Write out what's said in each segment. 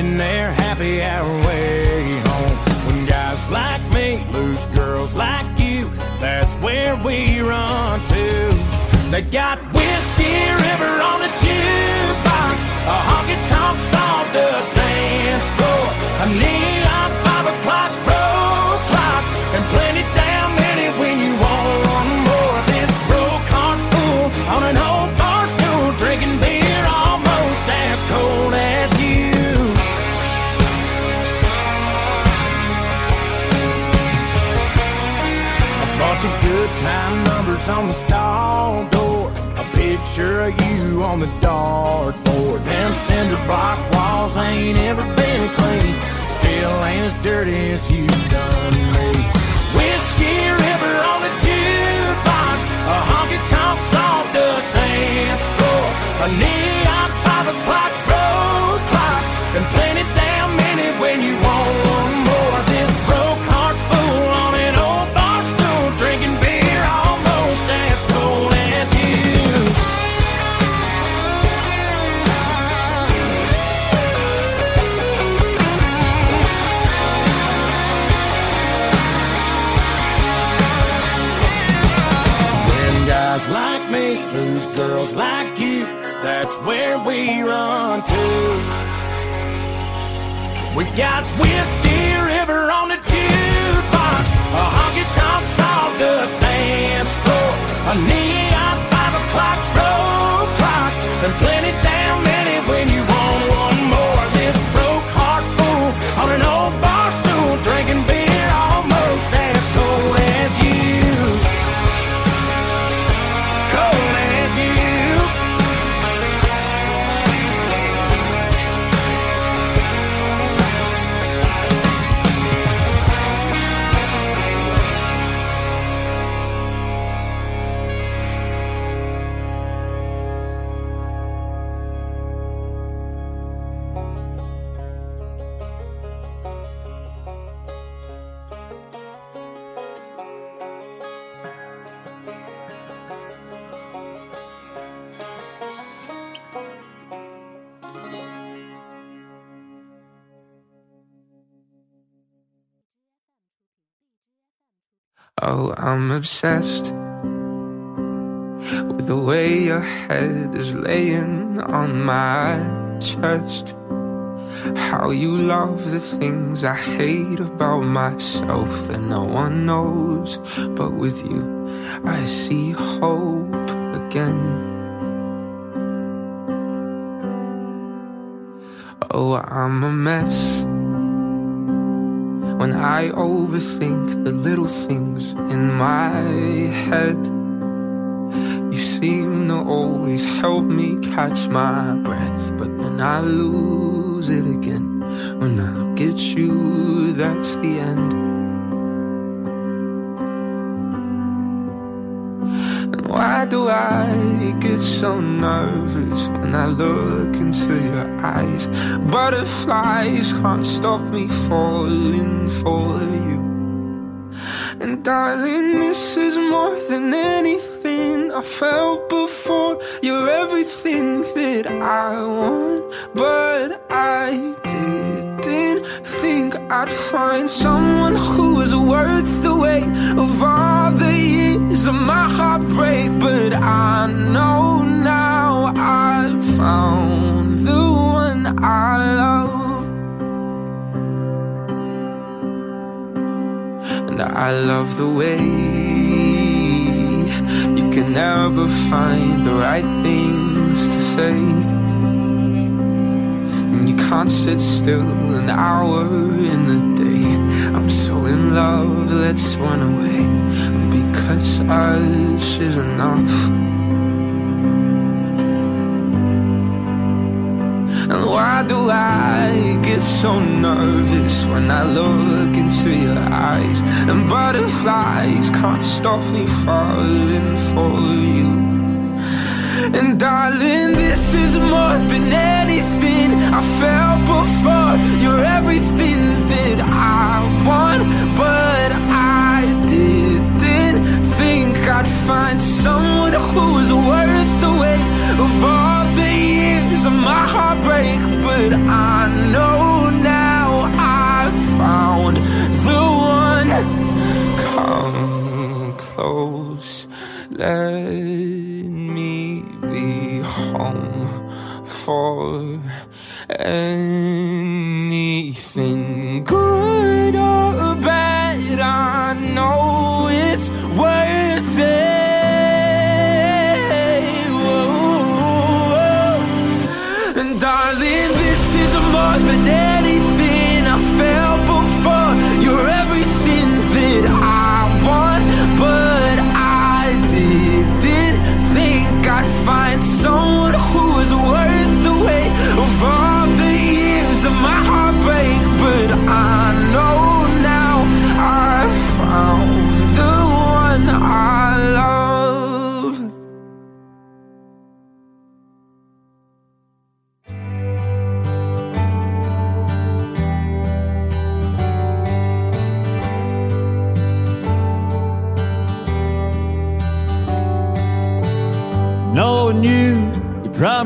making their happy hour way home. When guys like me lose girls like you, that's where we run to. They got whiskey river on the jukebox, a honky tonk sawdust dance floor, a neon on the stall door. A picture of you on the dartboard. Them cinder block walls ain't ever been clean. Still ain't as dirty as you me. Lose girls like you, that's where we run to. We got Whiskey River on the jukebox, a honky tonk sawdust dance floor, a neon five o'clock Oh, I'm obsessed with the way your head is laying on my chest. How you love the things I hate about myself that no one knows. But with you, I see hope again. Oh, I'm a mess. When I overthink the little things in my head, you seem to always help me catch my breath. But then I lose it again. When I look at you, that's the end. Why do I get so nervous when I look into your eyes? Butterflies can't stop me falling for you. And darling, this is more than anything I felt before. You're everything that I want, but I didn't think I'd find someone who was worth the weight of all the years of my heartbreak. But I know now I've found the one I love. And I love the way you can never find the right things to say. And you can't sit still an hour in the day. I'm so in love, let's run away. Because us is enough. And why do I get so nervous when I look into your eyes? And butterflies can't stop me falling for you. And darling, this is more than anything I felt before. You're everything that I want, but I I'd find someone who's worth the weight of all the years of my heartbreak. But I know now I've found the one. Come close, let me be home for anything good or bad. I know it's worth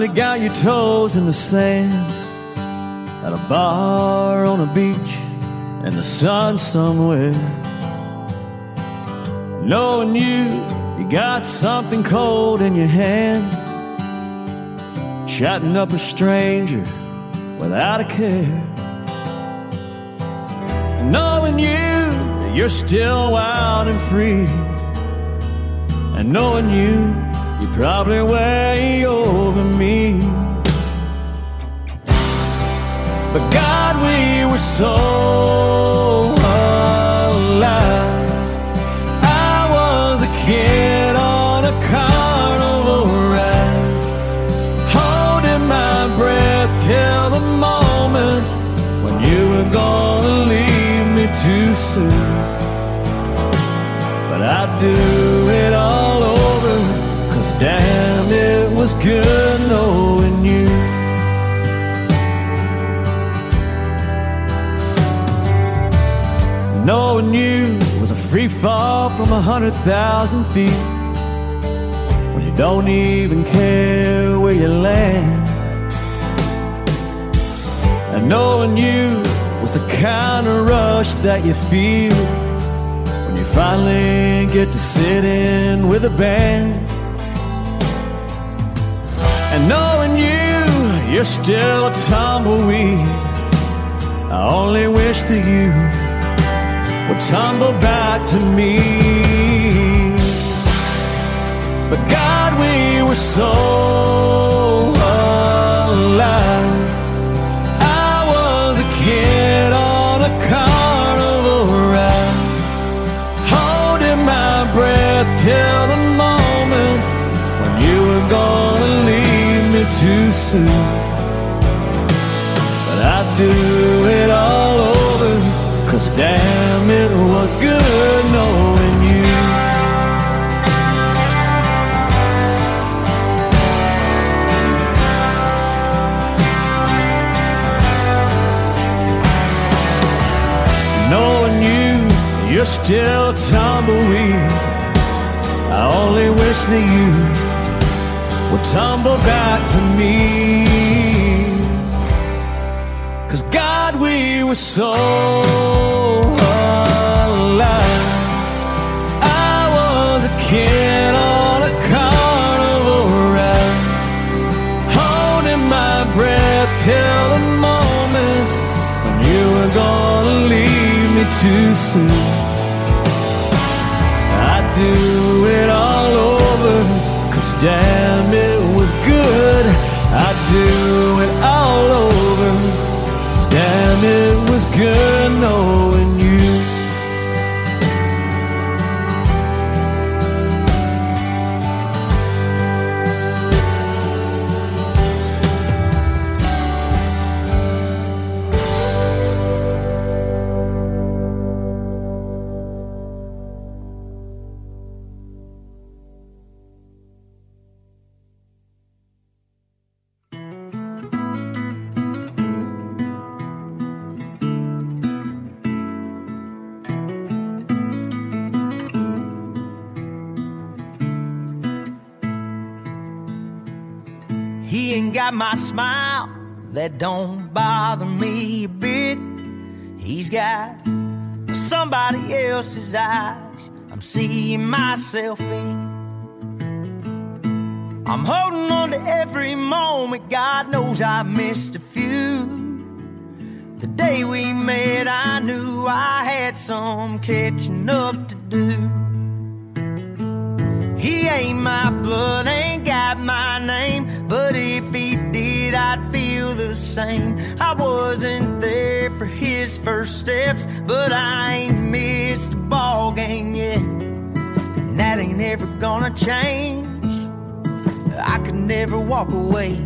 probably got your toes in the sand at a bar on a beach in the sun somewhere. Knowing you, you got something cold in your hand, chatting up a stranger without a care. Knowing you, you're still wild and free, and knowing you. Probably way over me. But God, we were so alive. I was a kid on a carnival ride, holding my breath till the moment when you were gonna leave me too soon. But I'd do it free fall from a hundred thousand feet. When you don't even care where you land. And knowing you was the kind of rush that you feel when you finally get to sit in with a band. And knowing you, you're still a tumbleweed. I only wish that you would tumble back to me. But God, we were so alive. I was a kid on a carnival ride, holding my breath till the moment when you were gonna leave me too soon. But I'd do it all over, cause damn, it was good knowing you. Knowing you, you're still a tumbleweed. I only wish that you would tumble back to me. Cause God, we were so kid on a carnival ride, holding my breath till the moment when you were gonna leave me too soon. I'd do it all over, cause damn, it was good. I'd do it all got my smile that don't bother me a bit. He's got somebody else's eyes I'm seeing myself in. I'm holding on to every moment. God knows I missed a few. The day we met, I knew I had some catching up to do. He ain't my blood, ain't got my name, but if he did, I'd feel the same. I wasn't there for his first steps, but I ain't missed a ball game yet. And that ain't ever gonna change. I could never walk away.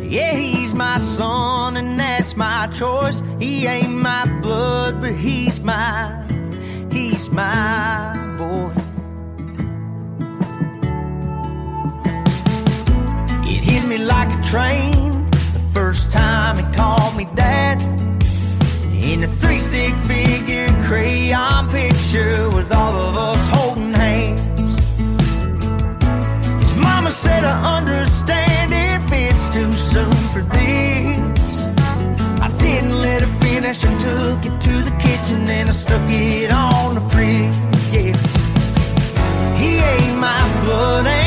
Yeah, he's my son, and that's my choice. He ain't my blood, but he's my, he's my boy. Me like a train the first time he called me dad. In a three stick figure crayon picture with all of us holding hands. His mama said, I understand if it's too soon for this. I didn't let her finish, I took it to the kitchen and I stuck it on the fridge. Yeah. He ain't my blood,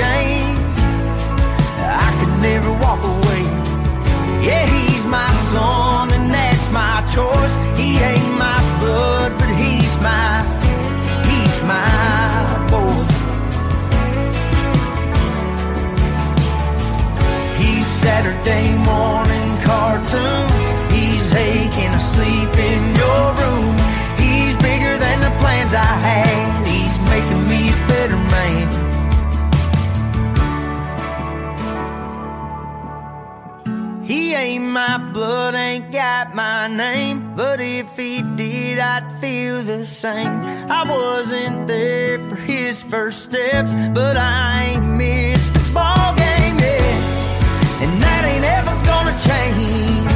change. I could never walk away. Yeah, he's my son, and that's my choice. He ain't my blood, but he's my, he's my boy. He's Saturday morning cartoons. He's aching asleep blood, ain't got my name. But if he did, I'd feel the same. I wasn't there for his first steps, but I ain't missed the ball game yet. And that ain't ever gonna change.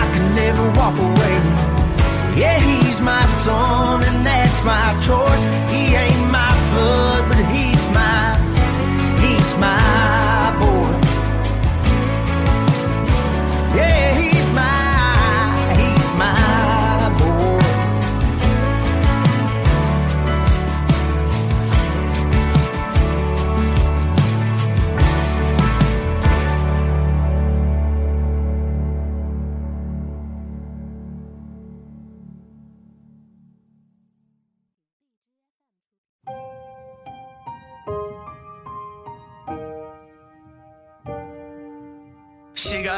I can never walk away. Yeah, he's my son, and that's my choice. He ain't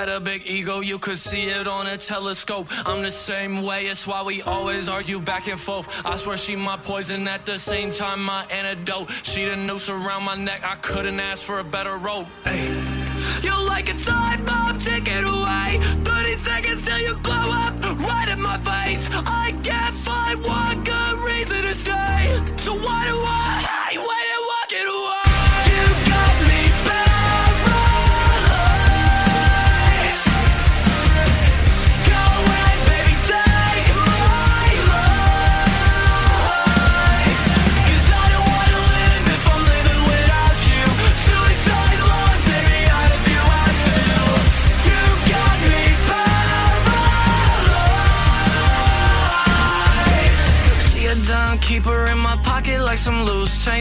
A big ego, you could see it on a telescope. I'm the same way, it's why we always argue back and forth. I swear she my poison at the same time my antidote. She the noose around my neck, I couldn't ask for a better rope. Hey. You're like a time bomb, take it away. 30 seconds till you blow up, right in my face. I can't find one good reason to stay. So why do I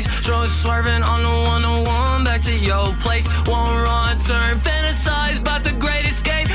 change. It swerving on the 101 back to your place. One wrong turn, fantasize about the great escape.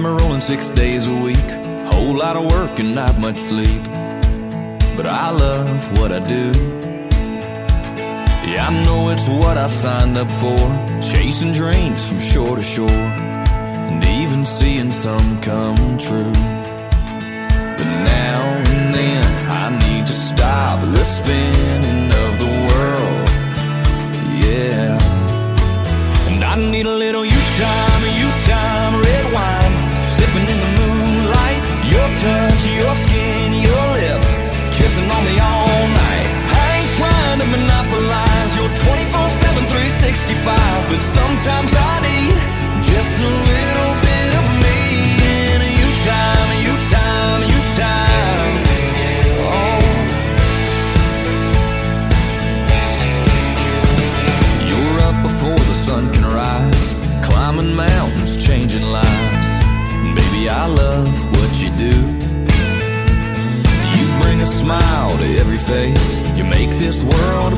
Got me rolling six days a week. Whole lot of work and not much sleep. But I love what I do. Yeah, I know it's what I signed up for. Chasing dreams from shore to shore. And even seeing some come true. But now and then I need to stop the spinning but sometimes I need just a little bit of me and you time, you time, you time. Oh. You're up before the sun can rise, climbing mountains, changing lives. Baby, I love what you do. You bring a smile to every face. You make this world